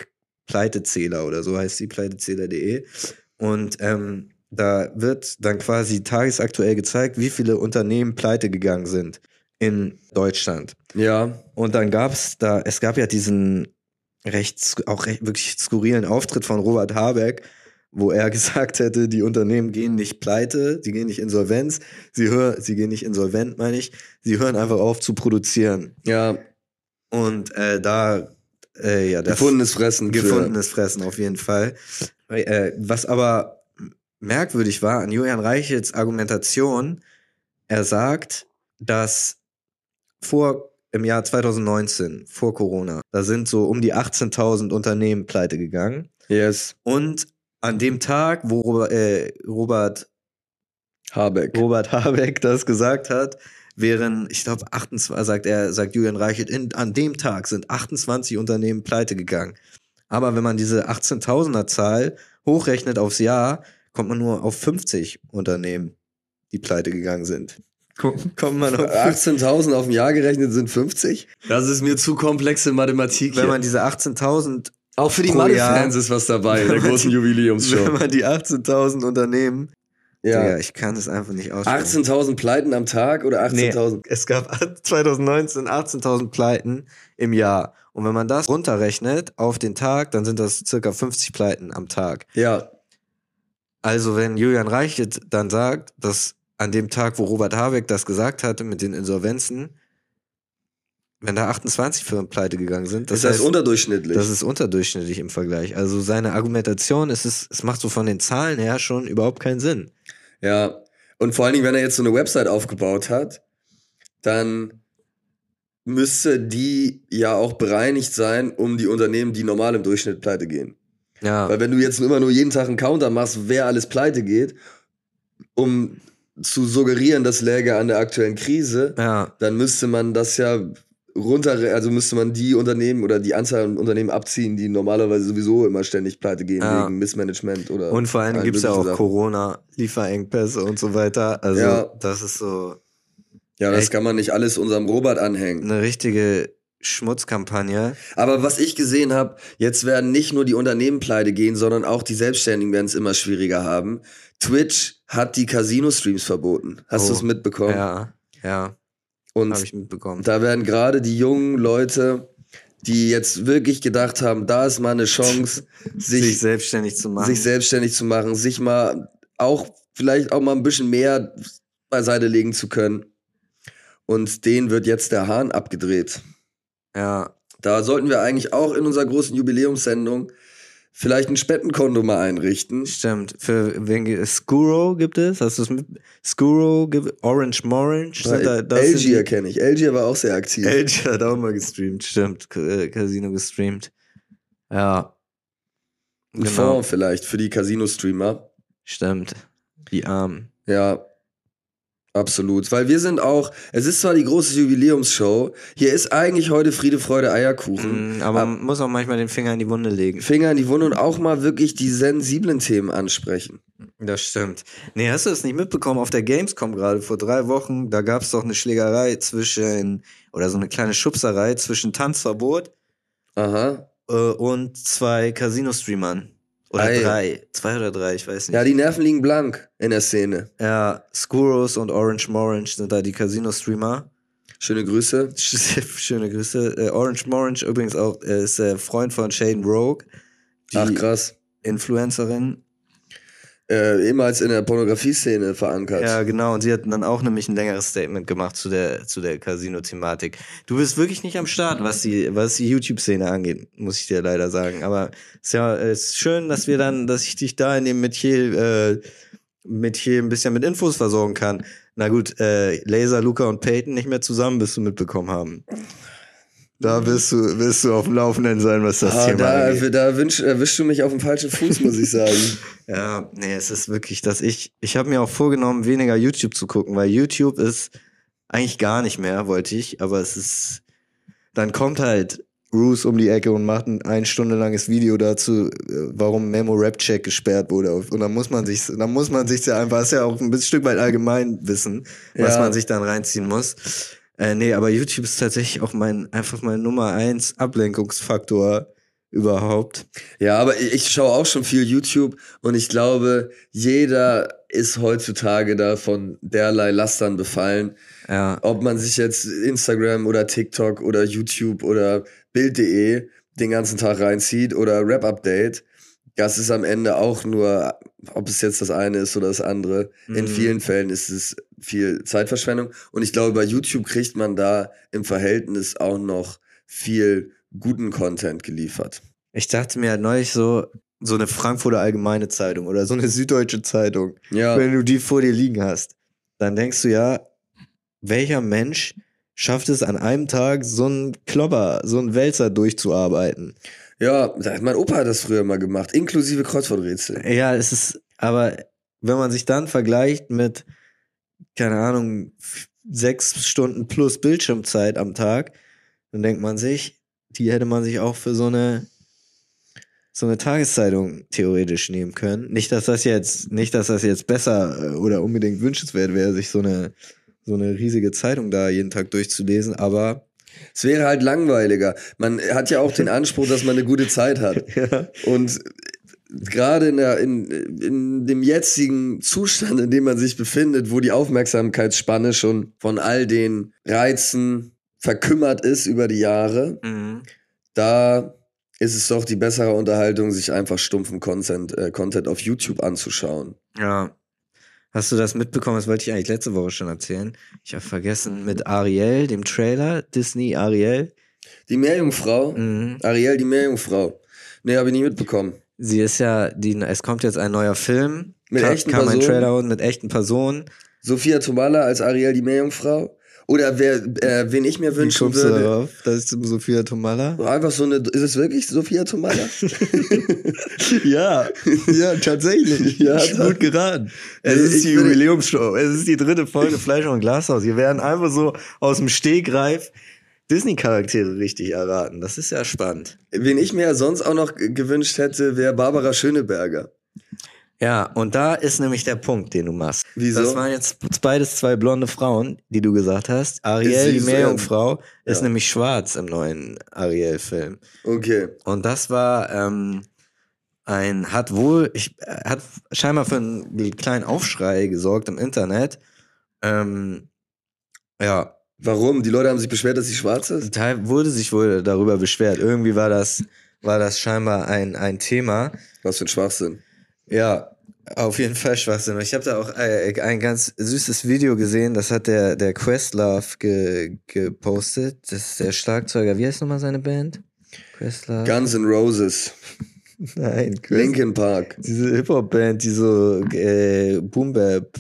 Pleitezähler oder so heißt sie, pleitezähler.de. Und ähm, da wird dann quasi tagesaktuell gezeigt, wie viele Unternehmen pleite gegangen sind in Deutschland. Ja, Und dann gab's da, es gab ja diesen recht, auch recht, wirklich skurrilen Auftritt von Robert Habeck, wo er (laughs) gesagt hätte, die Unternehmen gehen nicht pleite, die gehen nicht insolvenz, sie hören, sie gehen nicht insolvent, meine ich, sie hören einfach auf zu produzieren. ja, Und äh, da, äh, ja, das gefundenes Fressen. für- gefundenes Fressen auf jeden Fall. Äh, was aber merkwürdig war an Julian Reichels Argumentation, er sagt, dass vor im Jahr 2019, vor Corona, da sind so um die 18.000 Unternehmen pleite gegangen. Yes, Und an dem Tag, wo Robert, äh, Robert, Habeck. Robert Habeck das gesagt hat, wären, ich glaube, 28, sagt er, sagt Julian Reichelt, in, an dem Tag sind 28 Unternehmen pleite gegangen. Aber wenn man diese 18.000er Zahl hochrechnet aufs Jahr, kommt man nur auf 50 Unternehmen, die pleite gegangen sind. Kommt man auf 18.000 auf ein Jahr gerechnet sind 50? Das ist mir zu komplexe Mathematik. Wenn man diese 18.000 auch für die Mathe-Fans ist was dabei (laughs) in der großen Jubiläumsshow. Wenn man die 18.000 Unternehmen, Ja. Digga, ich kann es einfach nicht aussprechen. 18.000 Pleiten am Tag oder 18.000? Nee, es gab (laughs) 2019 18.000 Pleiten im Jahr. Und wenn man das runterrechnet auf den Tag, dann sind das circa 50 Pleiten am Tag. Ja. Also wenn Julian Reichelt dann sagt, dass an dem Tag, wo Robert Habeck das gesagt hatte mit den Insolvenzen, wenn da 28 Firmen pleite gegangen sind, Das ist das heißt, unterdurchschnittlich. das ist unterdurchschnittlich im Vergleich. Also seine Argumentation, es, ist, es macht so von den Zahlen her schon überhaupt keinen Sinn. ja. Und vor allen Dingen, wenn er jetzt so eine Website aufgebaut hat, dann müsste die ja auch bereinigt sein, um die Unternehmen, die normal im Durchschnitt pleite gehen. Ja, Weil wenn du jetzt immer nur jeden Tag einen Counter machst, wer alles pleite geht, um zu suggerieren, das läge an der aktuellen Krise, ja, dann müsste man das ja runter, also müsste man die Unternehmen oder die Anzahl an Unternehmen abziehen, die normalerweise sowieso immer ständig pleite gehen Ja. wegen Missmanagement oder. Und vor allem gibt es ja auch Sachen. Corona, Lieferengpässe und so weiter. Also Ja. das ist so Ja, das kann man nicht alles unserem Robert anhängen. eine richtige Schmutzkampagne. Aber was ich gesehen habe, jetzt werden nicht nur die Unternehmen pleite gehen, sondern auch die Selbstständigen werden es immer schwieriger haben. Twitch hat die Casino-Streams verboten. Hast Oh, du es mitbekommen? Ja, ja, Und habe ich mitbekommen. Da werden gerade die jungen Leute, die jetzt wirklich gedacht haben, da ist mal eine Chance, (laughs) sich, sich, selbstständig zu machen. sich selbstständig zu machen, sich mal auch vielleicht auch mal ein bisschen mehr beiseite legen zu können. Und denen wird jetzt der Hahn abgedreht. Ja, Da sollten wir eigentlich auch in unserer großen Jubiläumssendung vielleicht ein Spendenkonto mal einrichten. stimmt. Für wen Skuro gibt es? Hast du es mit? Skuro, gibt- Orange Morange? Da, sind Algier kenne ich. Algier war auch sehr aktiv. Algier hat auch mal gestreamt, stimmt. Äh, Casino gestreamt. Ja. Ein Genau, Fonds vielleicht für die Casino-Streamer. stimmt. Die Armen. Ja, absolut. Weil wir sind auch, es ist zwar die große Jubiläumsshow, hier ist eigentlich heute Friede, Freude, Eierkuchen. Mm, Aber Ab- man muss auch manchmal den Finger in die Wunde legen. Finger in die Wunde und auch mal wirklich die sensiblen Themen ansprechen. Das stimmt. Nee, hast du das nicht mitbekommen? Auf der Gamescom gerade vor drei Wochen, da gab es doch eine Schlägerei zwischen, oder so eine kleine Schubserei zwischen Tanzverbot Aha. äh, und zwei Casino-Streamern. Oder Ei. drei. Zwei oder drei, ich weiß nicht. Ja, die Nerven liegen blank in der Szene. Ja, Skuros und Orange Morange sind da die Casino-Streamer. Schöne Grüße. (laughs) Schöne Grüße. Äh, Orange Morange übrigens auch äh, ist der Freund von Shane Rogue, die Ach krass. Influencerin. Äh, ehemals in der Pornografie-Szene verankert. Ja, genau. Und sie hat dann auch nämlich ein längeres Statement gemacht zu der, zu der Casino-Thematik. Du bist wirklich nicht am Start, was die, was die YouTube-Szene angeht, muss ich dir leider sagen. Aber es ist ja ist schön, dass wir dann, dass ich dich da in dem Metier, äh, Metier ein bisschen mit Infos versorgen kann. Na gut, äh, Laser, Luca und Peyton nicht mehr zusammen, bis du mitbekommen haben. Da wirst du, wirst du auf dem Laufenden sein, was das Ah, Thema da angeht. da wünsch, erwischst du mich auf dem falschen Fuß, muss ich sagen. (laughs) Ja, nee, es ist wirklich, dass ich, ich habe mir auch vorgenommen, weniger YouTube zu gucken, weil YouTube ist eigentlich gar nicht mehr, wollte ich, aber es ist, dann kommt halt Bruce um die Ecke und macht ein ein Stunde langes Video dazu, äh, warum Memo Rap Check gesperrt wurde. Und dann muss man sich, dann muss man sich ja einfach, ist ja auch ein bisschen Stück weit Allgemeinwissen, was Ja. man sich dann reinziehen muss. Äh, nee, aber YouTube ist tatsächlich auch mein, einfach mein Nummer eins Ablenkungsfaktor überhaupt. Ja, aber ich ich schaue auch schon viel YouTube und ich glaube, jeder ist heutzutage davon derlei Lastern befallen. Ja. Ob man sich jetzt Instagram oder TikTok oder YouTube oder Bild.de den ganzen Tag reinzieht oder Rap-Update, das ist am Ende auch nur, ob es jetzt das eine ist oder das andere. In Mhm. vielen Fällen ist es viel Zeitverschwendung. Und ich glaube, bei YouTube kriegt man da im Verhältnis auch noch viel guten Content geliefert. Ich dachte mir halt neulich so, so eine Frankfurter Allgemeine Zeitung oder so eine Süddeutsche Zeitung, Ja. wenn du die vor dir liegen hast, dann denkst du ja, welcher Mensch schafft es an einem Tag, so einen Klopper, so einen Wälzer durchzuarbeiten? Ja, mein Opa hat das früher mal gemacht, inklusive Kreuzworträtsel. Ja, es ist, aber wenn man sich dann vergleicht mit, keine Ahnung, sechs Stunden plus Bildschirmzeit am Tag, dann denkt man sich, die hätte man sich auch für so eine so eine Tageszeitung theoretisch nehmen können. Nicht, dass das jetzt, nicht, dass das jetzt besser äh, oder unbedingt wünschenswert wäre, sich so eine so eine riesige Zeitung da jeden Tag durchzulesen, aber Es wäre halt langweiliger. Man hat ja auch den Anspruch, dass man eine gute Zeit hat. (laughs) ja, Und gerade in, der, in, in dem jetzigen Zustand, in dem man sich befindet, wo die Aufmerksamkeitsspanne schon von all den Reizen verkümmert ist über die Jahre, mhm. da ist es doch die bessere Unterhaltung, sich einfach stumpfen Content, äh, Content auf YouTube anzuschauen. ja. Hast du das mitbekommen? Das wollte ich eigentlich letzte Woche schon erzählen. Ich habe vergessen mit Ariel, dem Trailer, Disney Ariel. Die Meerjungfrau, Mhm. Ariel, die Meerjungfrau. Nee, habe ich nie mitbekommen. Sie ist ja, die, es kommt jetzt ein neuer Film. Mit Ka- echten kam ein Personen? Trailer und mit echten Personen. Sophia Tomala als Ariel, die Meerjungfrau. Oder wer, äh, wen ich mir Wie wünschen kommst du würde. darauf? Das ist Sophia Tomala. Einfach so eine, ist es wirklich Sophia Tomala? (laughs) ja, ja, tatsächlich. (laughs) Ja, gut geraten. Es Also ist die Jubiläumsshow. Es ist die dritte Folge Fleisch und Glashaus. Wir werden einfach so aus dem Stegreif Disney-Charaktere richtig erraten. Das ist ja spannend. Wen ich mir ja sonst auch noch gewünscht hätte, wäre Barbara Schöneberger. Ja, und da ist nämlich der Punkt, den du machst. Wieso? Das waren jetzt beides zwei blonde Frauen, die du gesagt hast. Ariel, Ist die so, Meerjungfrau, ist ja. nämlich schwarz im neuen Ariel-Film. Okay. Und das war ähm, ein, hat wohl, ich, hat scheinbar für einen kleinen Aufschrei gesorgt im Internet. Ähm, ja, Warum? Die Leute haben sich beschwert, dass sie schwarz ist? Teil wurde sich wohl darüber beschwert. Irgendwie war das, war das scheinbar ein, ein Thema. Was für ein Schwachsinn. Ja, auf jeden Fall Schwachsinn. Ich habe da auch äh, ein ganz süßes Video gesehen, das hat der, der Questlove ge, gepostet. Das ist der Schlagzeuger. Wie heißt nochmal seine Band? Questlove? Guns N' Roses. (laughs) Nein, Quest Linkin Park. Diese Hip-Hop-Band, die so äh, Boom-Bap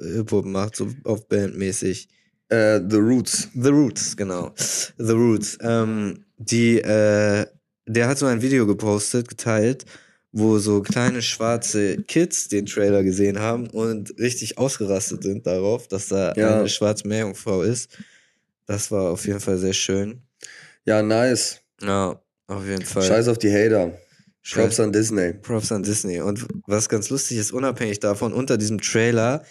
Hip-Hop macht, so auf Bandmäßig. Äh, The Roots. The Roots, genau. The Roots. Ähm, die, äh, der hat so ein Video gepostet, geteilt, wo so kleine schwarze Kids den Trailer gesehen haben und richtig ausgerastet sind darauf, dass da Ja. eine schwarze Meerjungfrau ist. Das war auf jeden Fall sehr schön. Ja, nice. Ja, auf jeden Fall. Scheiß auf die Hater. Props an Disney. Props an Disney. Und was ganz lustig ist, unabhängig davon, unter diesem Trailer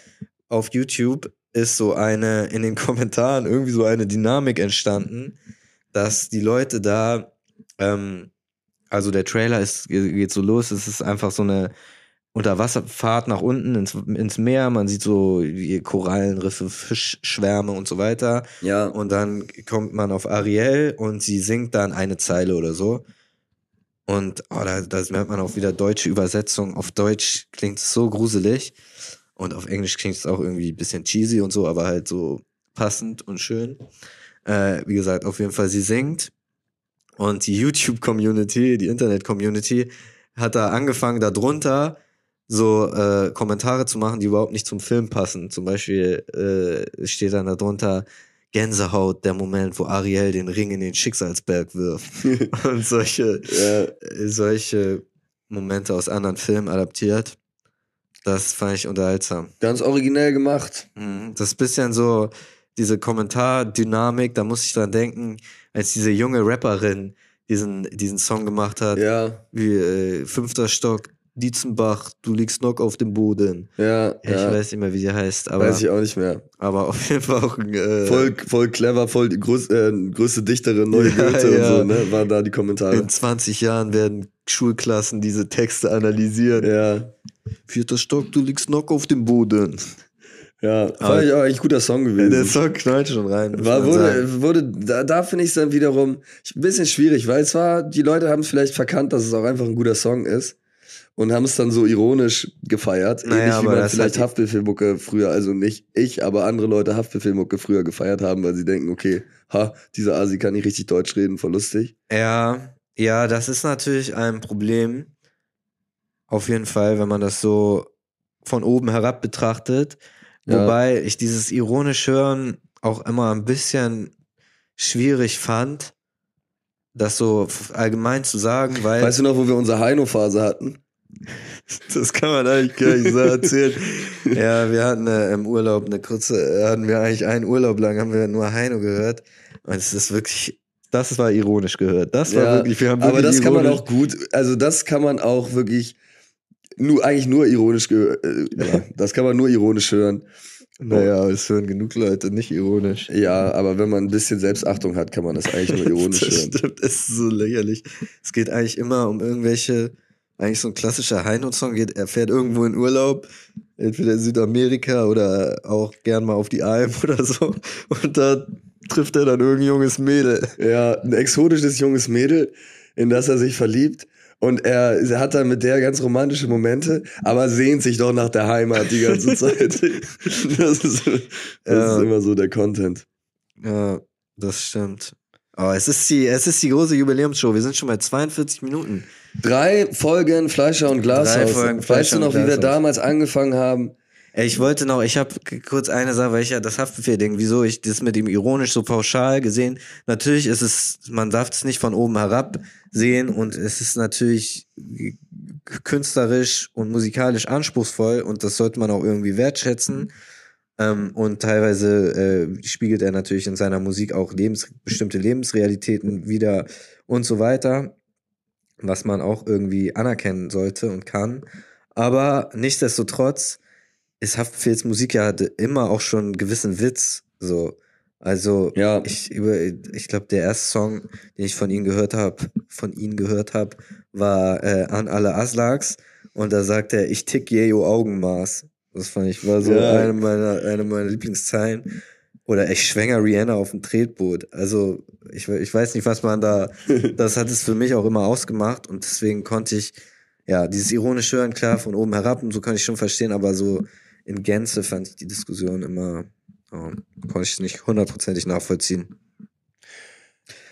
auf YouTube ist so eine, in den (laughs) Kommentaren irgendwie so eine Dynamik entstanden, dass die Leute da, ähm, also der Trailer ist, geht so los, es ist einfach so eine Unterwasserfahrt nach unten ins, ins Meer, man sieht so Korallenriffe, Fischschwärme und so weiter. Ja. Und dann kommt man auf Ariel und sie singt dann eine Zeile oder so. Und oh, da, da merkt man auch wieder deutsche Übersetzung. Auf Deutsch klingt es so gruselig. Und auf Englisch klingt es auch irgendwie ein bisschen cheesy und so, aber halt so passend und schön. Äh, wie gesagt, auf jeden Fall, sie singt. Und die YouTube-Community, die Internet-Community, hat da angefangen, darunter so äh, Kommentare zu machen, die überhaupt nicht zum Film passen. Zum Beispiel äh, steht dann darunter Gänsehaut, der Moment, wo Ariel den Ring in den Schicksalsberg wirft. (laughs) Und solche, Ja. äh, solche Momente aus anderen Filmen adaptiert. Das fand ich unterhaltsam. Ganz originell gemacht. Mhm. Das ist bisschen so diese Kommentardynamik, da muss ich dran denken, als diese junge Rapperin diesen, diesen Song gemacht hat, Ja. wie äh, Fünfter Stock, Dietzenbach, du liegst knock auf dem Boden. Ja. Ja, Ich ja. weiß nicht mehr, wie sie heißt, aber, Weiß ich auch nicht mehr. aber auf jeden Fall auch ein, äh, Voll, voll clever, voll die größ, äh, größte Dichterin, neue Ja, Goethe ja. und so, ne? Waren da die Kommentare. in 20 Jahren werden Schulklassen diese Texte analysieren. Ja. Vierter Stock, du liegst knock auf dem Boden. Ja. Aber- Fand ich auch echt guter Song gewesen. Der Song knallt schon rein. War, wurde, wurde, da, da finde ich es dann wiederum ein bisschen schwierig, weil es war, die Leute haben es vielleicht verkannt, dass es auch einfach ein guter Song ist und haben es dann so ironisch gefeiert. Naja, Ähnlich wie aber man vielleicht Haftbefehlmucke früher, also nicht ich, aber andere Leute Haftbefehlmucke früher gefeiert haben, weil sie denken, okay, ha, dieser Asi kann nicht richtig Deutsch reden, voll lustig. Ja, ja, das ist natürlich ein Problem. Auf jeden Fall, wenn man das so von oben herab betrachtet. Ja. Wobei ich dieses ironisch hören auch immer ein bisschen schwierig fand, das so allgemein zu sagen, weil Weißt du noch, wo wir unsere Heino-Phase hatten? (laughs) Das kann man eigentlich gar nicht so erzählen. (laughs) ja, wir hatten äh, im Urlaub eine kurze, äh, hatten wir eigentlich einen Urlaub lang, haben wir nur Heino gehört. Und es ist wirklich, das war ironisch gehört. Das war Ja, wirklich, wir haben Aber wirklich das kann man auch gut, also das kann man auch wirklich nur, eigentlich nur ironisch, äh, ja, das kann man nur ironisch hören. Naja, es hören genug Leute nicht ironisch. Ja, aber wenn man ein bisschen Selbstachtung hat, kann man das eigentlich nur (laughs) ironisch das hören. stimmt, es ist so lächerlich. Es geht eigentlich immer um irgendwelche, eigentlich so ein klassischer Heino-Song geht, er fährt irgendwo in Urlaub, entweder in Südamerika oder auch gern mal auf die Alm (laughs) oder so. Und da trifft er dann irgendein junges Mädel. Ja, ein exotisches junges Mädel, in das er sich verliebt. Und er, er hat dann mit der ganz romantische Momente, aber sehnt sich doch nach der Heimat die ganze (laughs) Zeit. Das ist, das Ja. ist immer so der Content. Ja, das stimmt. Aber es ist die, es ist die große Jubiläumsshow. Wir sind schon bei 42 Minuten. Drei Folgen Fleischer und Glashaus. Drei Folgen weißt Fleischer du noch, wie wir damals angefangen haben? Ich wollte noch, ich habe kurz eine Sache, weil ich ja das Haftbefehl-Ding, wieso ich das mit ihm ironisch so pauschal gesehen. Natürlich ist es, man darf es nicht von oben herab sehen und es ist natürlich künstlerisch und musikalisch anspruchsvoll und das sollte man auch irgendwie wertschätzen. Ähm, und teilweise äh, spiegelt er natürlich in seiner Musik auch Lebens bestimmte Lebensrealitäten wieder und so weiter, was man auch irgendwie anerkennen sollte und kann. Aber nichtsdestotrotz ist Haftbefehls Musik ja hatte immer auch schon einen gewissen Witz. So. Also Ja. ich über, ich glaube, der erste Song, den ich von ihm gehört habe, von ihm gehört habe, war äh, An alle Aslaks. Und da sagt er, ich tick Jejo Augenmaß. Das fand ich, war so Ja. eine meiner, eine meiner Lieblingszeilen. Oder ich schwänger Rihanna auf dem Tretboot. Also, ich, ich weiß nicht, was man da, (laughs) das hat es für mich auch immer ausgemacht und deswegen konnte ich, ja, dieses ironisch hören, klar, von oben herab und so kann ich schon verstehen, aber so in Gänze fand ich die Diskussion immer, ähm, konnte ich nicht hundertprozentig nachvollziehen.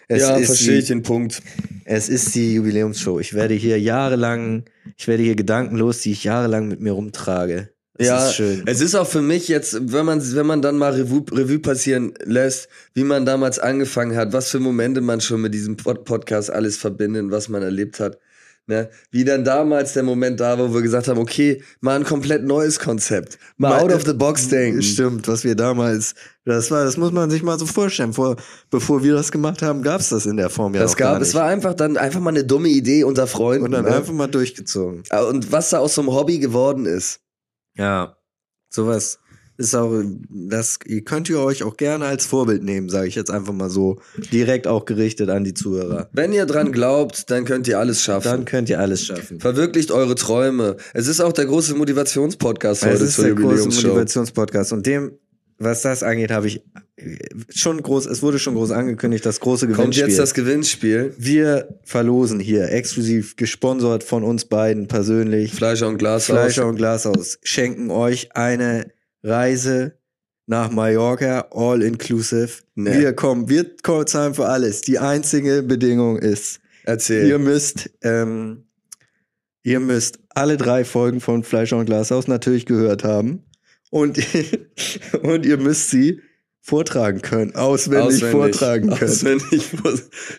Es ja, verstehe die- ich den Punkt. es ist die Jubiläumsshow. Ich werde hier jahrelang, ich werde hier Gedanken los, die ich jahrelang mit mir rumtrage. Es ja, ist schön. es ist auch für mich jetzt, wenn man, wenn man dann mal Revue, Revue passieren lässt, wie man damals angefangen hat, was für Momente man schon mit diesem Pod Podcast alles verbindet, was man erlebt hat. Ne? Wie dann damals der Moment da war, wo wir gesagt haben, okay, mal ein komplett neues Konzept. Mal Mal- out of the box denken. Stimmt, was wir damals, das war, das muss man sich mal so vorstellen. Vor, bevor wir das gemacht haben, gab es das in der Form ja Das noch gar gab, nicht. es war einfach dann einfach mal eine dumme Idee unter Freunden. und dann ne? einfach mal durchgezogen. Und was da aus so einem Hobby geworden ist. Ja, sowas ist auch, das könnt ihr euch auch gerne als Vorbild nehmen, sage ich jetzt einfach mal so, direkt auch gerichtet an die Zuhörer. Wenn ihr dran glaubt, dann könnt ihr alles schaffen. Dann könnt ihr alles schaffen. Verwirklicht eure Träume. Es ist auch der große Motivationspodcast Es heute ist zur der große. Motivationspodcast und dem, was das angeht, habe ich schon groß, es wurde schon groß angekündigt, das große Kommt Gewinnspiel. jetzt das Gewinnspiel. Wir verlosen hier exklusiv gesponsert von uns beiden persönlich. Fleischer und Glashaus. Fleischer und Glashaus schenken euch eine Reise nach Mallorca, all inclusive. Nee. Wir kommen, wir zahlen für alles. Die einzige Bedingung ist, Erzähl. ihr müsst, ähm, ihr müsst alle drei Folgen von Fleischer und Glashaus natürlich gehört haben. Und, (laughs) und ihr müsst sie vortragen können, auswendig, vortragen können. Auswendig.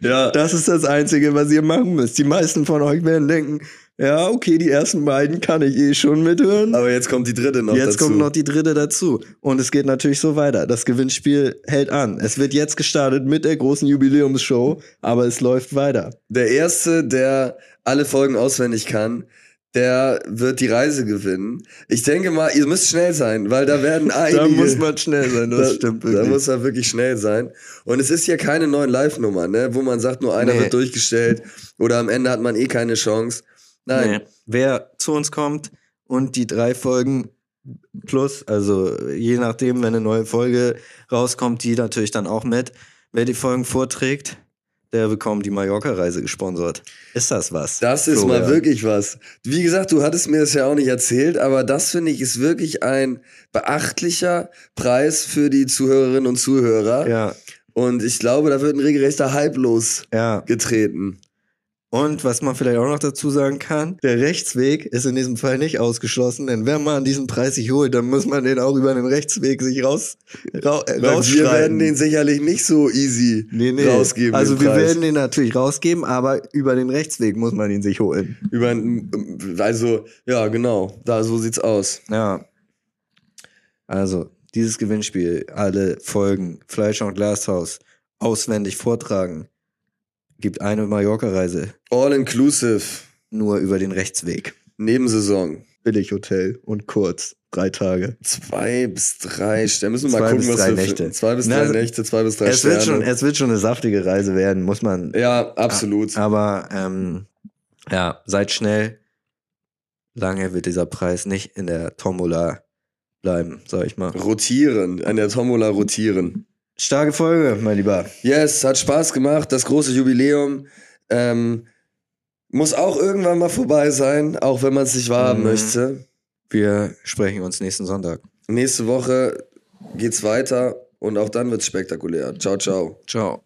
Ja. Das ist das Einzige, was ihr machen müsst. Die meisten von euch werden denken, ja, okay, die ersten beiden kann ich eh schon mithören. Aber jetzt kommt die dritte noch jetzt dazu. kommt noch die dritte dazu. Und es geht natürlich so weiter. Das Gewinnspiel hält an. Es wird jetzt gestartet mit der großen Jubiläumsshow, aber es läuft weiter. der erste, der alle Folgen auswendig kann, der wird die Reise gewinnen. Ich denke mal, ihr müsst schnell sein, weil da werden (laughs) einige. Da muss man schnell sein, das (laughs) da, stimmt Da wirklich. muss man wirklich schnell sein. Und es ist hier keine neuen Live-Nummer, ne? wo man sagt, nur einer Nee. wird durchgestellt oder am Ende hat man eh keine Chance. Nein, Nee. Wer zu uns kommt und die drei Folgen plus, also je nachdem, wenn eine neue Folge rauskommt, die natürlich dann auch mit. Wer die Folgen vorträgt, der bekommt die Mallorca-Reise gesponsert. Ist das was? Das ist Florian? mal wirklich was. Wie gesagt, du hattest mir das ja auch nicht erzählt, aber das finde ich ist wirklich ein beachtlicher Preis für die Zuhörerinnen und Zuhörer. Ja, Und ich glaube, da wird ein regelrechter Hype ja. Und was man vielleicht auch noch dazu sagen kann, der Rechtsweg ist in diesem Fall nicht ausgeschlossen, denn wenn man diesen Preis sich holt, dann muss man den auch über den Rechtsweg sich raus, ra, äh, Weil wir rausschreiben. werden den sicherlich nicht so easy nee, nee. rausgeben. Also wir Preis. werden den natürlich rausgeben, aber über den Rechtsweg muss man ihn sich holen. über also ja genau, da so sieht's aus. Ja. Also, dieses Gewinnspiel, alle Folgen, Fleischer und Glashaus, auswendig vortragen, gibt eine Mallorca-Reise All inclusive nur über den Rechtsweg. Nebensaison. Billighotel und kurz, drei Tage. Zwei bis drei Sterne. Müssen wir Zwei mal gucken, bis was drei wir Nächte. Zwei bis Na, drei also, Nächte, zwei bis drei Es Sterne. wird, schon, es wird schon eine saftige Reise werden, muss man. ja, absolut. Aber ähm, ja, seid schnell. Lange wird dieser Preis nicht in der Tombola bleiben, sag ich mal. Rotieren, an der Tombola rotieren. Starke Folge, mein Lieber. Yes, hat Spaß gemacht. Das große Jubiläum ähm, muss auch irgendwann mal vorbei sein, auch wenn man es nicht wahrhaben Mhm. möchte. Wir sprechen uns nächsten Sonntag. Nächste Woche geht's weiter und auch dann wird's spektakulär. Ciao, ciao. Ciao.